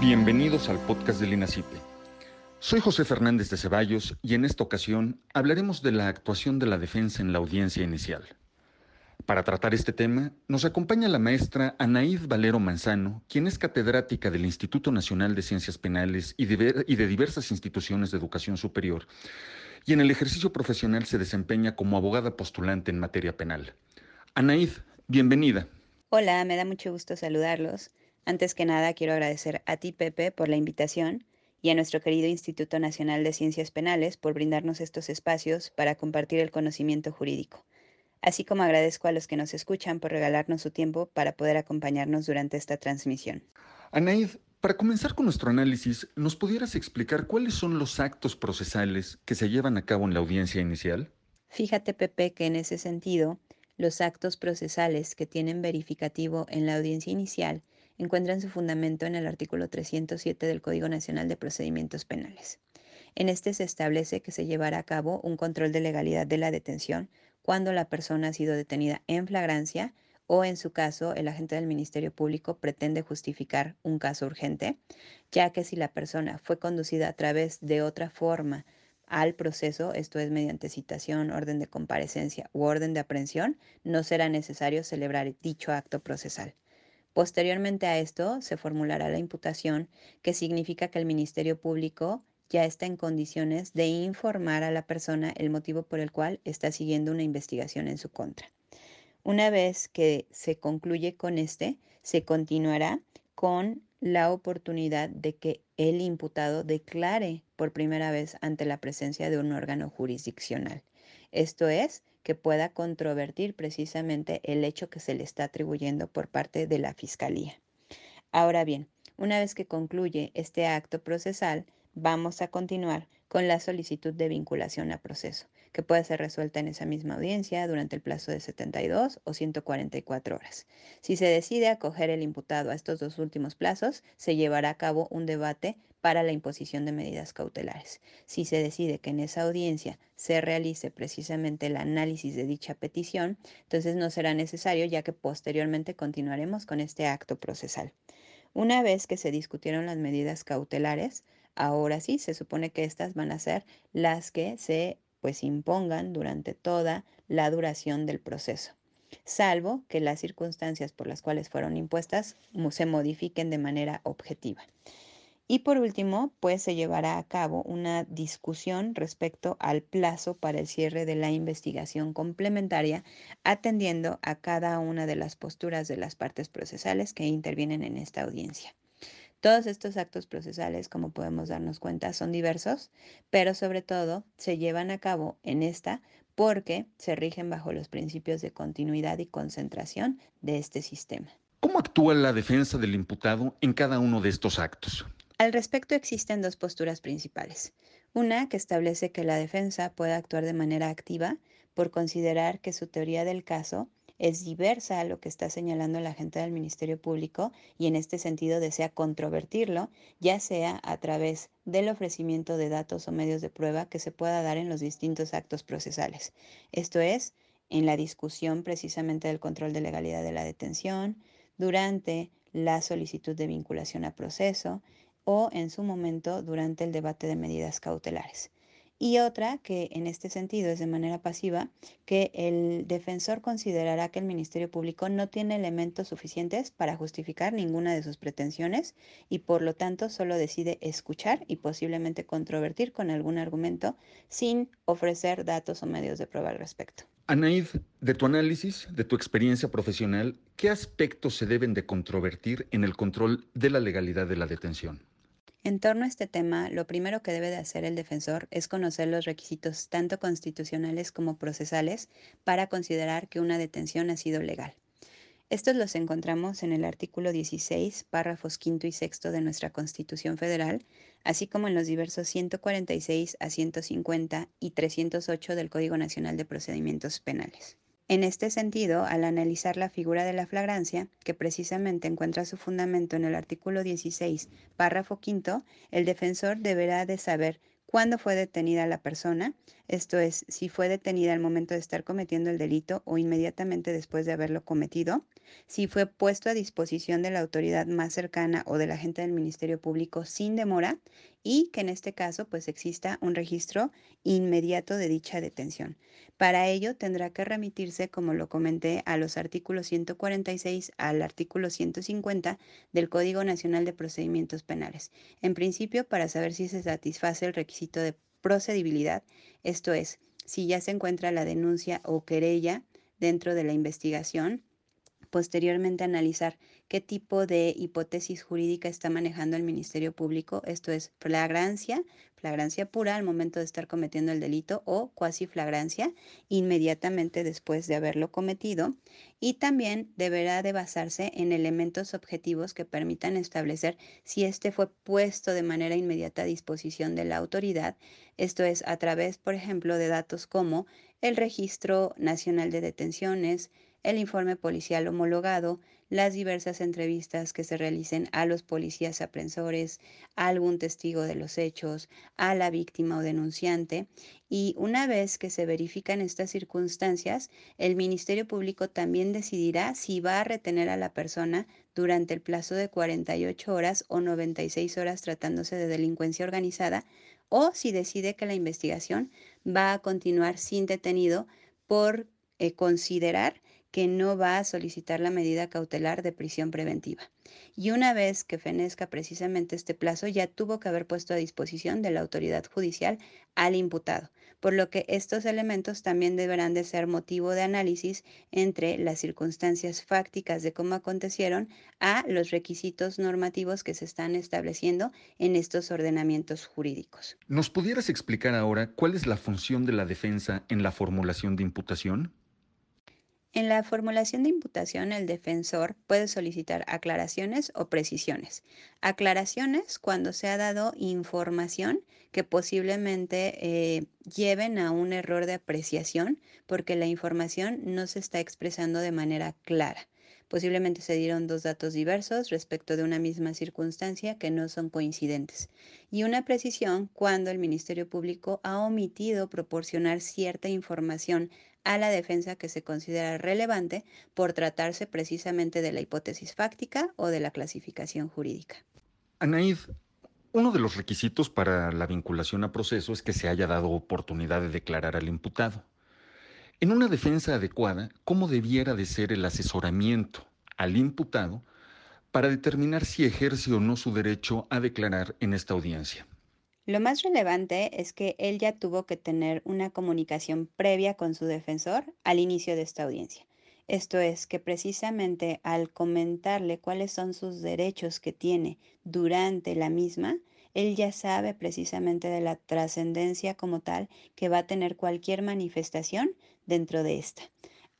Bienvenidos al podcast del INACIPE. Soy José Fernández de Ceballos y en esta ocasión hablaremos de la actuación de la defensa en la audiencia inicial. Para tratar este tema, nos acompaña la maestra Anaíd Valero Manzano, quien es catedrática del Instituto Nacional de Ciencias Penales y de, y de diversas instituciones de educación superior, y en el ejercicio profesional se desempeña como abogada postulante en materia penal. Anaíd, bienvenida. Hola, me da mucho gusto saludarlos. Antes que nada, quiero agradecer a ti, Pepe, por la invitación y a nuestro querido Instituto Nacional de Ciencias Penales por brindarnos estos espacios para compartir el conocimiento jurídico. Así como agradezco a los que nos escuchan por regalarnos su tiempo para poder acompañarnos durante esta transmisión. Anaid, para comenzar con nuestro análisis, ¿nos pudieras explicar cuáles son los actos procesales que se llevan a cabo en la audiencia inicial? Fíjate, Pepe, que en ese sentido, los actos procesales que tienen verificativo en la audiencia inicial encuentran su fundamento en el artículo 307 del Código Nacional de Procedimientos Penales. En este se establece que se llevará a cabo un control de legalidad de la detención cuando la persona ha sido detenida en flagrancia o en su caso el agente del Ministerio Público pretende justificar un caso urgente, ya que si la persona fue conducida a través de otra forma al proceso, esto es mediante citación, orden de comparecencia u orden de aprehensión, no será necesario celebrar dicho acto procesal. Posteriormente a esto se formulará la imputación, que significa que el Ministerio Público ya está en condiciones de informar a la persona el motivo por el cual está siguiendo una investigación en su contra. Una vez que se concluye con este, se continuará con la oportunidad de que el imputado declare por primera vez ante la presencia de un órgano jurisdiccional. Esto es, que pueda controvertir precisamente el hecho que se le está atribuyendo por parte de la Fiscalía. Ahora bien, una vez que concluye este acto procesal, vamos a continuar con la solicitud de vinculación a proceso, que puede ser resuelta en esa misma audiencia durante el plazo de 72 o 144 horas. Si se decide acoger el imputado a estos dos últimos plazos, se llevará a cabo un debate para la imposición de medidas cautelares. Si se decide que en esa audiencia se realice precisamente el análisis de dicha petición, entonces no será necesario ya que posteriormente continuaremos con este acto procesal. Una vez que se discutieron las medidas cautelares, ahora sí se supone que estas van a ser las que se pues impongan durante toda la duración del proceso, salvo que las circunstancias por las cuales fueron impuestas se modifiquen de manera objetiva. Y por último, pues se llevará a cabo una discusión respecto al plazo para el cierre de la investigación complementaria, atendiendo a cada una de las posturas de las partes procesales que intervienen en esta audiencia. Todos estos actos procesales, como podemos darnos cuenta, son diversos, pero sobre todo se llevan a cabo en esta porque se rigen bajo los principios de continuidad y concentración de este sistema. ¿Cómo actúa la defensa del imputado en cada uno de estos actos? Al respecto existen dos posturas principales. Una que establece que la defensa puede actuar de manera activa por considerar que su teoría del caso es diversa a lo que está señalando la gente del Ministerio Público y en este sentido desea controvertirlo, ya sea a través del ofrecimiento de datos o medios de prueba que se pueda dar en los distintos actos procesales. Esto es, en la discusión precisamente del control de legalidad de la detención, durante la solicitud de vinculación a proceso, o en su momento durante el debate de medidas cautelares. Y otra que en este sentido es de manera pasiva, que el defensor considerará que el Ministerio Público no tiene elementos suficientes para justificar ninguna de sus pretensiones y por lo tanto solo decide escuchar y posiblemente controvertir con algún argumento sin ofrecer datos o medios de prueba al respecto. Anaid, de tu análisis, de tu experiencia profesional, ¿qué aspectos se deben de controvertir en el control de la legalidad de la detención? En torno a este tema, lo primero que debe de hacer el defensor es conocer los requisitos tanto constitucionales como procesales para considerar que una detención ha sido legal. Estos los encontramos en el artículo 16, párrafos quinto y sexto de nuestra Constitución Federal, así como en los diversos 146 a 150 y 308 del Código Nacional de Procedimientos Penales. En este sentido, al analizar la figura de la flagrancia, que precisamente encuentra su fundamento en el artículo 16, párrafo quinto, el defensor deberá de saber cuándo fue detenida la persona, esto es, si fue detenida al momento de estar cometiendo el delito o inmediatamente después de haberlo cometido, si fue puesto a disposición de la autoridad más cercana o del agente del Ministerio Público sin demora y que en este caso pues exista un registro inmediato de dicha detención. Para ello tendrá que remitirse, como lo comenté, a los artículos 146 al artículo 150 del Código Nacional de Procedimientos Penales. En principio, para saber si se satisface el requisito de procedibilidad, esto es, si ya se encuentra la denuncia o querella dentro de la investigación, posteriormente analizar qué tipo de hipótesis jurídica está manejando el Ministerio Público, esto es flagrancia, flagrancia pura al momento de estar cometiendo el delito o cuasi flagrancia inmediatamente después de haberlo cometido y también deberá de basarse en elementos objetivos que permitan establecer si éste fue puesto de manera inmediata a disposición de la autoridad, esto es a través, por ejemplo, de datos como el Registro Nacional de Detenciones, el informe policial homologado, las diversas entrevistas que se realicen a los policías aprensores, a algún testigo de los hechos, a la víctima o denunciante. Y una vez que se verifican estas circunstancias, el Ministerio Público también decidirá si va a retener a la persona durante el plazo de 48 horas o 96 horas tratándose de delincuencia organizada o si decide que la investigación va a continuar sin detenido por eh, considerar que no va a solicitar la medida cautelar de prisión preventiva. Y una vez que fenezca precisamente este plazo, ya tuvo que haber puesto a disposición de la autoridad judicial al imputado, por lo que estos elementos también deberán de ser motivo de análisis entre las circunstancias fácticas de cómo acontecieron a los requisitos normativos que se están estableciendo en estos ordenamientos jurídicos. ¿Nos pudieras explicar ahora cuál es la función de la defensa en la formulación de imputación? En la formulación de imputación, el defensor puede solicitar aclaraciones o precisiones. Aclaraciones cuando se ha dado información que posiblemente eh, lleven a un error de apreciación porque la información no se está expresando de manera clara. Posiblemente se dieron dos datos diversos respecto de una misma circunstancia que no son coincidentes. Y una precisión cuando el Ministerio Público ha omitido proporcionar cierta información a la defensa que se considera relevante por tratarse precisamente de la hipótesis fáctica o de la clasificación jurídica. Anaid, uno de los requisitos para la vinculación a proceso es que se haya dado oportunidad de declarar al imputado. En una defensa adecuada, ¿cómo debiera de ser el asesoramiento al imputado para determinar si ejerce o no su derecho a declarar en esta audiencia? Lo más relevante es que él ya tuvo que tener una comunicación previa con su defensor al inicio de esta audiencia. Esto es que precisamente al comentarle cuáles son sus derechos que tiene durante la misma, él ya sabe precisamente de la trascendencia como tal que va a tener cualquier manifestación dentro de esta.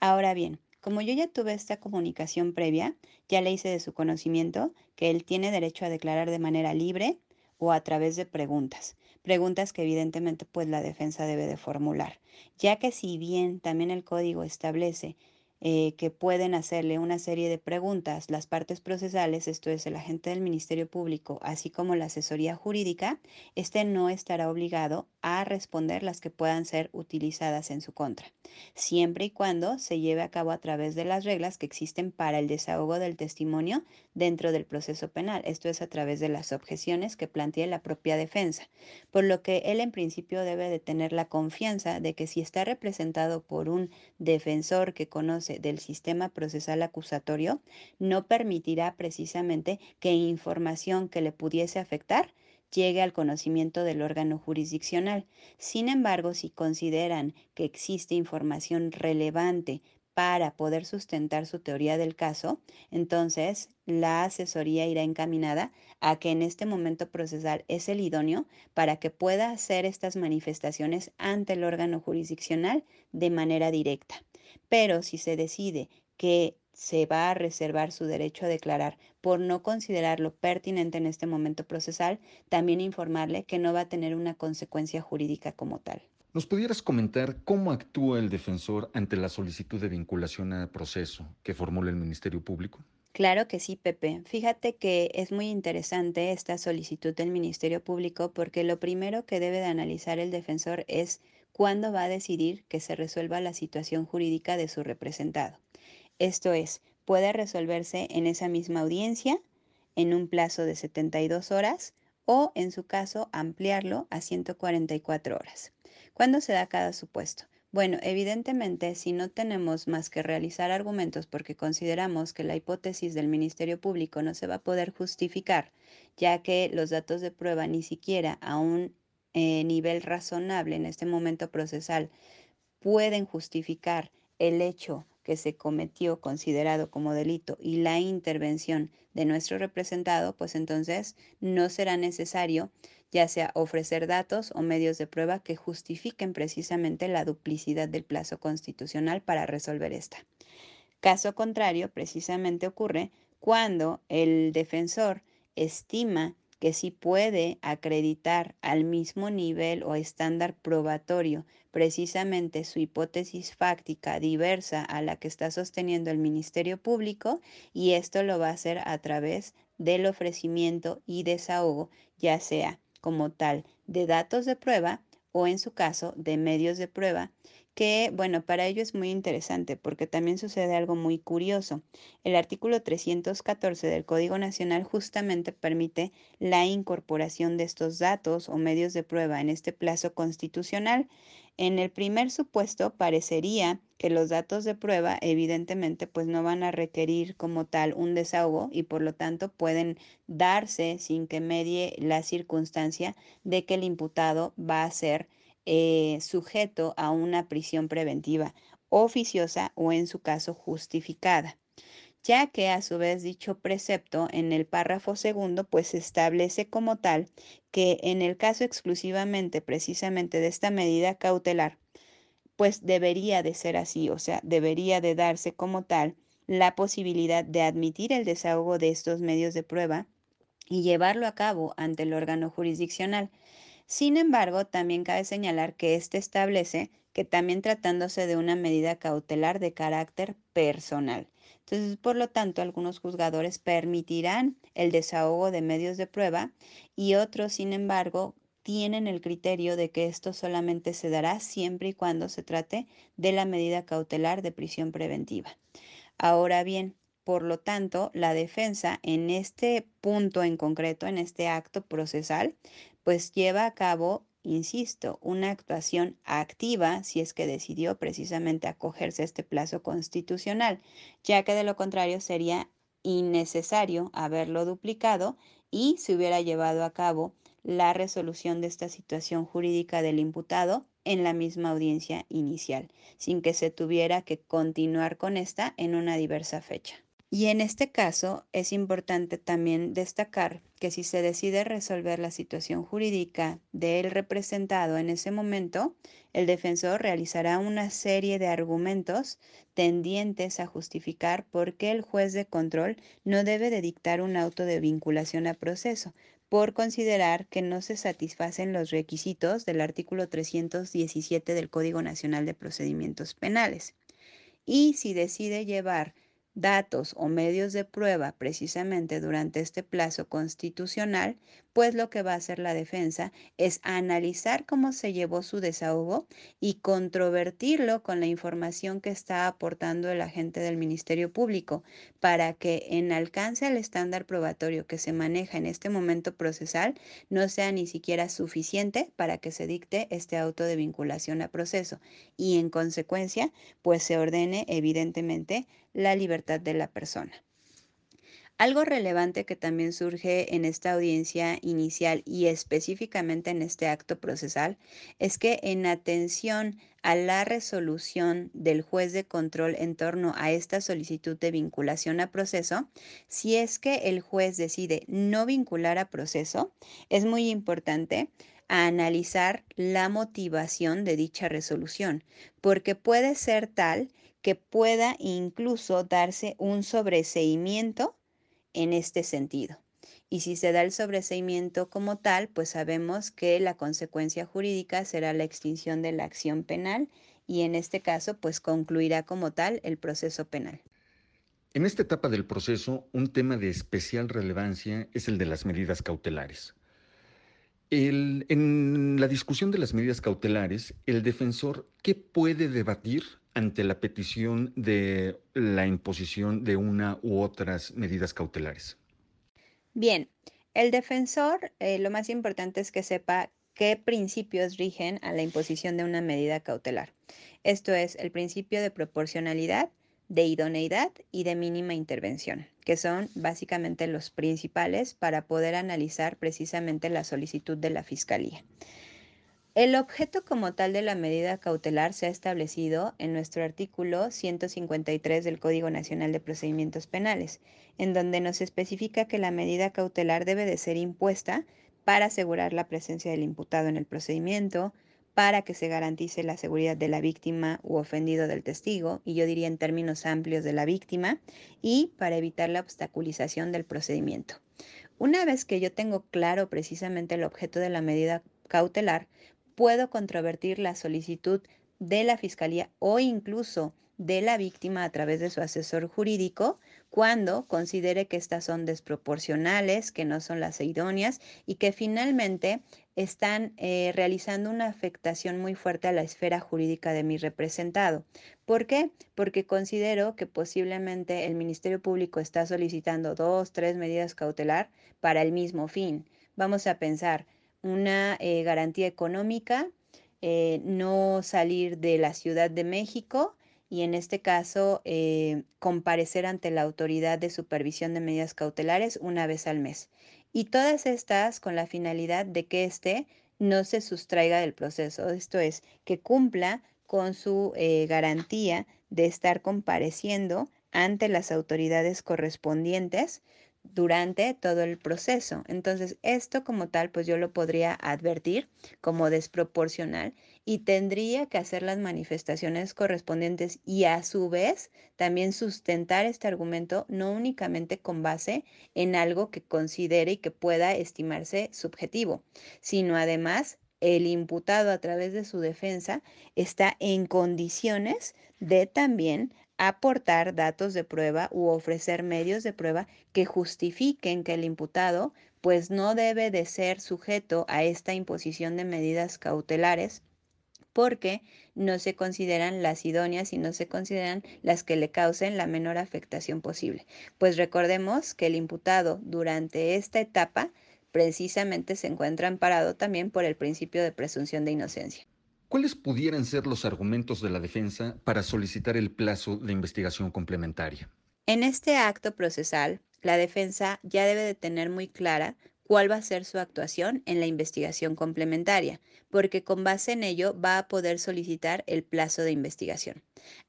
Ahora bien, como yo ya tuve esta comunicación previa, ya le hice de su conocimiento que él tiene derecho a declarar de manera libre o a través de preguntas. Preguntas que evidentemente pues la defensa debe de formular, ya que si bien también el código establece eh, que pueden hacerle una serie de preguntas. Las partes procesales, esto es el agente del Ministerio Público, así como la asesoría jurídica, este no estará obligado a responder las que puedan ser utilizadas en su contra, siempre y cuando se lleve a cabo a través de las reglas que existen para el desahogo del testimonio dentro del proceso penal, esto es a través de las objeciones que plantee la propia defensa, por lo que él en principio debe de tener la confianza de que si está representado por un defensor que conoce del sistema procesal acusatorio no permitirá precisamente que información que le pudiese afectar llegue al conocimiento del órgano jurisdiccional. Sin embargo, si consideran que existe información relevante para poder sustentar su teoría del caso, entonces la asesoría irá encaminada a que en este momento procesal es el idóneo para que pueda hacer estas manifestaciones ante el órgano jurisdiccional de manera directa. Pero si se decide que se va a reservar su derecho a declarar por no considerarlo pertinente en este momento procesal, también informarle que no va a tener una consecuencia jurídica como tal. ¿Nos pudieras comentar cómo actúa el defensor ante la solicitud de vinculación a proceso que formula el Ministerio Público? Claro que sí, Pepe. Fíjate que es muy interesante esta solicitud del Ministerio Público porque lo primero que debe de analizar el defensor es cuándo va a decidir que se resuelva la situación jurídica de su representado. Esto es, puede resolverse en esa misma audiencia, en un plazo de 72 horas o, en su caso, ampliarlo a 144 horas. ¿Cuándo se da cada supuesto? Bueno, evidentemente, si no tenemos más que realizar argumentos porque consideramos que la hipótesis del Ministerio Público no se va a poder justificar, ya que los datos de prueba ni siquiera a un eh, nivel razonable en este momento procesal pueden justificar el hecho que se cometió considerado como delito y la intervención de nuestro representado, pues entonces no será necesario ya sea ofrecer datos o medios de prueba que justifiquen precisamente la duplicidad del plazo constitucional para resolver esta. Caso contrario, precisamente ocurre cuando el defensor estima que sí puede acreditar al mismo nivel o estándar probatorio precisamente su hipótesis fáctica diversa a la que está sosteniendo el Ministerio Público y esto lo va a hacer a través del ofrecimiento y desahogo, ya sea como tal de datos de prueba o en su caso de medios de prueba que, bueno, para ello es muy interesante porque también sucede algo muy curioso. El artículo 314 del Código Nacional justamente permite la incorporación de estos datos o medios de prueba en este plazo constitucional. En el primer supuesto parecería que los datos de prueba evidentemente pues no van a requerir como tal un desahogo y por lo tanto pueden darse sin que medie la circunstancia de que el imputado va a ser eh, sujeto a una prisión preventiva oficiosa o en su caso justificada ya que a su vez dicho precepto en el párrafo segundo pues establece como tal que en el caso exclusivamente precisamente de esta medida cautelar pues debería de ser así, o sea, debería de darse como tal la posibilidad de admitir el desahogo de estos medios de prueba y llevarlo a cabo ante el órgano jurisdiccional. Sin embargo, también cabe señalar que éste establece que también tratándose de una medida cautelar de carácter personal. Entonces, por lo tanto, algunos juzgadores permitirán el desahogo de medios de prueba y otros, sin embargo, tienen el criterio de que esto solamente se dará siempre y cuando se trate de la medida cautelar de prisión preventiva. Ahora bien, por lo tanto, la defensa en este punto en concreto, en este acto procesal, pues lleva a cabo, insisto, una actuación activa si es que decidió precisamente acogerse a este plazo constitucional, ya que de lo contrario sería innecesario haberlo duplicado y se hubiera llevado a cabo la resolución de esta situación jurídica del imputado en la misma audiencia inicial, sin que se tuviera que continuar con esta en una diversa fecha. Y en este caso es importante también destacar que si se decide resolver la situación jurídica del representado en ese momento, el defensor realizará una serie de argumentos tendientes a justificar por qué el juez de control no debe de dictar un auto de vinculación a proceso, por considerar que no se satisfacen los requisitos del artículo 317 del Código Nacional de Procedimientos Penales. Y si decide llevar datos o medios de prueba precisamente durante este plazo constitucional, pues lo que va a hacer la defensa es analizar cómo se llevó su desahogo y controvertirlo con la información que está aportando el agente del Ministerio Público para que en alcance al estándar probatorio que se maneja en este momento procesal no sea ni siquiera suficiente para que se dicte este auto de vinculación a proceso. Y en consecuencia pues se ordene evidentemente la libertad de la persona. Algo relevante que también surge en esta audiencia inicial y específicamente en este acto procesal es que en atención a la resolución del juez de control en torno a esta solicitud de vinculación a proceso, si es que el juez decide no vincular a proceso, es muy importante analizar la motivación de dicha resolución, porque puede ser tal que pueda incluso darse un sobreseimiento en este sentido. Y si se da el sobreseimiento como tal, pues sabemos que la consecuencia jurídica será la extinción de la acción penal y en este caso pues concluirá como tal el proceso penal. En esta etapa del proceso, un tema de especial relevancia es el de las medidas cautelares. En la discusión de las medidas cautelares, el defensor, ¿qué puede debatir ante la petición de la imposición de una u otras medidas cautelares? Bien, el defensor, eh, lo más importante es que sepa qué principios rigen a la imposición de una medida cautelar. Esto es el principio de proporcionalidad, de idoneidad y de mínima intervención, que son básicamente los principales para poder analizar precisamente la solicitud de la Fiscalía. El objeto como tal de la medida cautelar se ha establecido en nuestro artículo 153 del Código Nacional de Procedimientos Penales, en donde nos especifica que la medida cautelar debe de ser impuesta para asegurar la presencia del imputado en el procedimiento, para que se garantice la seguridad de la víctima u ofendido del testigo, y yo diría en términos amplios de la víctima, y para evitar la obstaculización del procedimiento. Una vez que yo tengo claro precisamente el objeto de la medida cautelar, puedo controvertir la solicitud de la Fiscalía o incluso de la víctima a través de su asesor jurídico cuando considere que estas son desproporcionales, que no son las idóneas y que finalmente están eh, realizando una afectación muy fuerte a la esfera jurídica de mi representado. ¿Por qué? Porque considero que posiblemente el Ministerio Público está solicitando dos, tres medidas cautelar para el mismo fin. Vamos a pensar una eh, garantía económica, eh, no salir de la Ciudad de México y en este caso comparecer ante la autoridad de supervisión de medidas cautelares una vez al mes. Y todas estas con la finalidad de que éste no se sustraiga del proceso, esto es, que cumpla con su eh, garantía de estar compareciendo ante las autoridades correspondientes durante todo el proceso. Entonces, esto como tal, pues yo lo podría advertir como desproporcional y tendría que hacer las manifestaciones correspondientes y a su vez también sustentar este argumento no únicamente con base en algo que considere y que pueda estimarse subjetivo, sino además el imputado a través de su defensa está en condiciones de también aportar datos de prueba u ofrecer medios de prueba que justifiquen que el imputado pues no debe de ser sujeto a esta imposición de medidas cautelares porque no se consideran las idóneas y no se consideran las que le causen la menor afectación posible. Pues recordemos que el imputado durante esta etapa precisamente se encuentra amparado también por el principio de presunción de inocencia. ¿Cuáles pudieran ser los argumentos de la defensa para solicitar el plazo de investigación complementaria? En este acto procesal, la defensa ya debe de tener muy clara cuál va a ser su actuación en la investigación complementaria, porque con base en ello va a poder solicitar el plazo de investigación.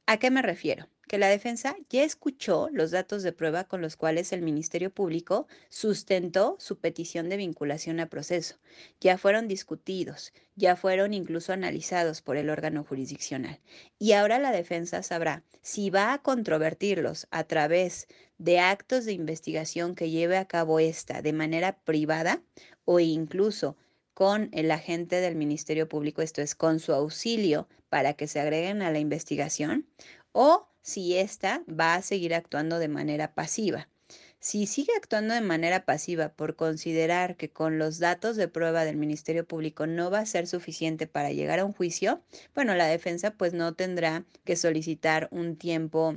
¿A qué me refiero? Que la defensa ya escuchó los datos de prueba con los cuales el Ministerio Público sustentó su petición de vinculación a proceso. Ya fueron discutidos, ya fueron incluso analizados por el órgano jurisdiccional. Y ahora la defensa sabrá si va a controvertirlos a través de actos de investigación que lleve a cabo esta de manera privada o incluso con el agente del Ministerio Público, esto es, con su auxilio para que se agreguen a la investigación, o si ésta va a seguir actuando de manera pasiva. Si sigue actuando de manera pasiva por considerar que con los datos de prueba del Ministerio Público no va a ser suficiente para llegar a un juicio, bueno, la defensa pues no tendrá que solicitar un tiempo,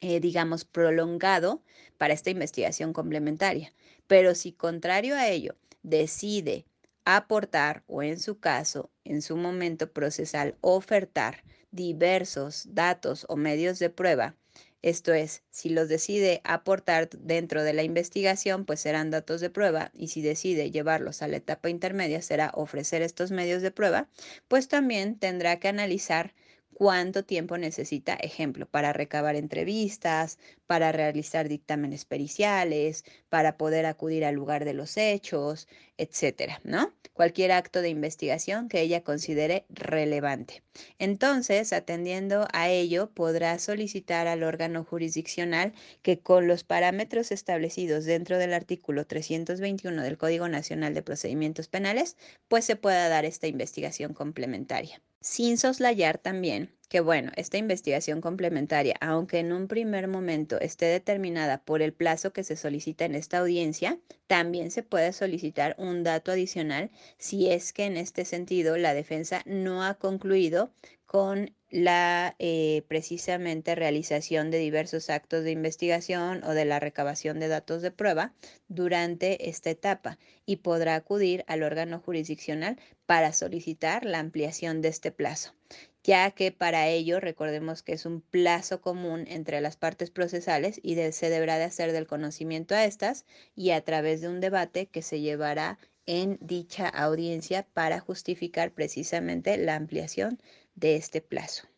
eh, digamos, prolongado para esta investigación complementaria. Pero si contrario a ello decide aportar o en su caso, en su momento procesal, ofertar diversos datos o medios de prueba, esto es, si los decide aportar dentro de la investigación, pues serán datos de prueba y si decide llevarlos a la etapa intermedia, será ofrecer estos medios de prueba, pues también tendrá que analizar cuánto tiempo necesita, ejemplo, para recabar entrevistas, para realizar dictámenes periciales, para poder acudir al lugar de los hechos, etcétera, ¿no? Cualquier acto de investigación que ella considere relevante. Entonces, atendiendo a ello, podrá solicitar al órgano jurisdiccional que con los parámetros establecidos dentro del artículo 321 del Código Nacional de Procedimientos Penales, pues se pueda dar esta investigación complementaria sin soslayar también que bueno, esta investigación complementaria, aunque en un primer momento esté determinada por el plazo que se solicita en esta audiencia, también se puede solicitar un dato adicional si es que en este sentido la defensa no ha concluido con la eh, precisamente realización de diversos actos de investigación o de la recabación de datos de prueba durante esta etapa y podrá acudir al órgano jurisdiccional para solicitar la ampliación de este plazo ya que para ello recordemos que es un plazo común entre las partes procesales y se deberá de hacer del conocimiento a estas y a través de un debate que se llevará en dicha audiencia para justificar precisamente la ampliación de este plazo.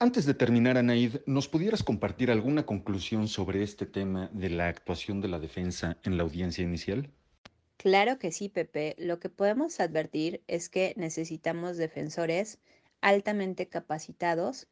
Antes de terminar, Anaid, ¿nos pudieras compartir alguna conclusión sobre este tema de la actuación de la defensa en la audiencia inicial? Claro que sí, Pepe. Lo que podemos advertir es que necesitamos defensores altamente capacitados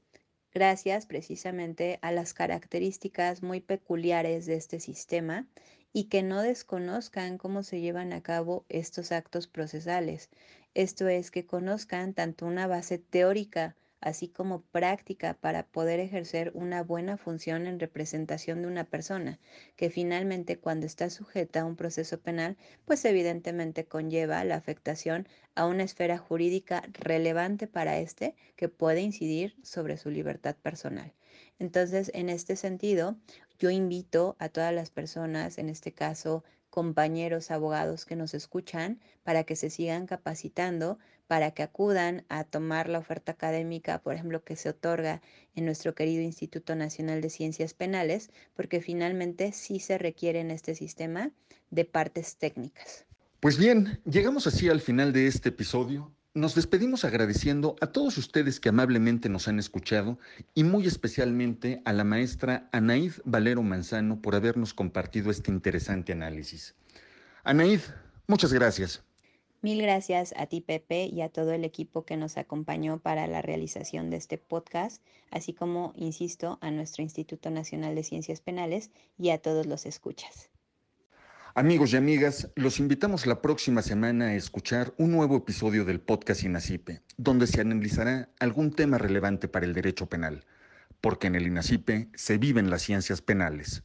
gracias precisamente a las características muy peculiares de este sistema y que no desconozcan cómo se llevan a cabo estos actos procesales. Esto es que conozcan tanto una base teórica así como práctica para poder ejercer una buena función en representación de una persona, que finalmente cuando está sujeta a un proceso penal, pues evidentemente conlleva la afectación a una esfera jurídica relevante para éste que puede incidir sobre su libertad personal. Entonces, en este sentido, yo invito a todas las personas, en este caso compañeros abogados que nos escuchan, para que se sigan capacitando, para que acudan a tomar la oferta académica, por ejemplo, que se otorga en nuestro querido Instituto Nacional de Ciencias Penales, porque finalmente sí se requiere en este sistema de partes técnicas. Pues bien, llegamos así al final de este episodio. Nos despedimos agradeciendo a todos ustedes que amablemente nos han escuchado y muy especialmente a la maestra Anaid Valero Manzano por habernos compartido este interesante análisis. Anaid, muchas gracias. Mil gracias a ti, Pepe, y a todo el equipo que nos acompañó para la realización de este podcast, así como, insisto, a nuestro Instituto Nacional de Ciencias Penales y a todos los escuchas. Amigos y amigas, los invitamos la próxima semana a escuchar un nuevo episodio del podcast INACIPE, donde se analizará algún tema relevante para el derecho penal, porque en el INACIPE se viven las ciencias penales.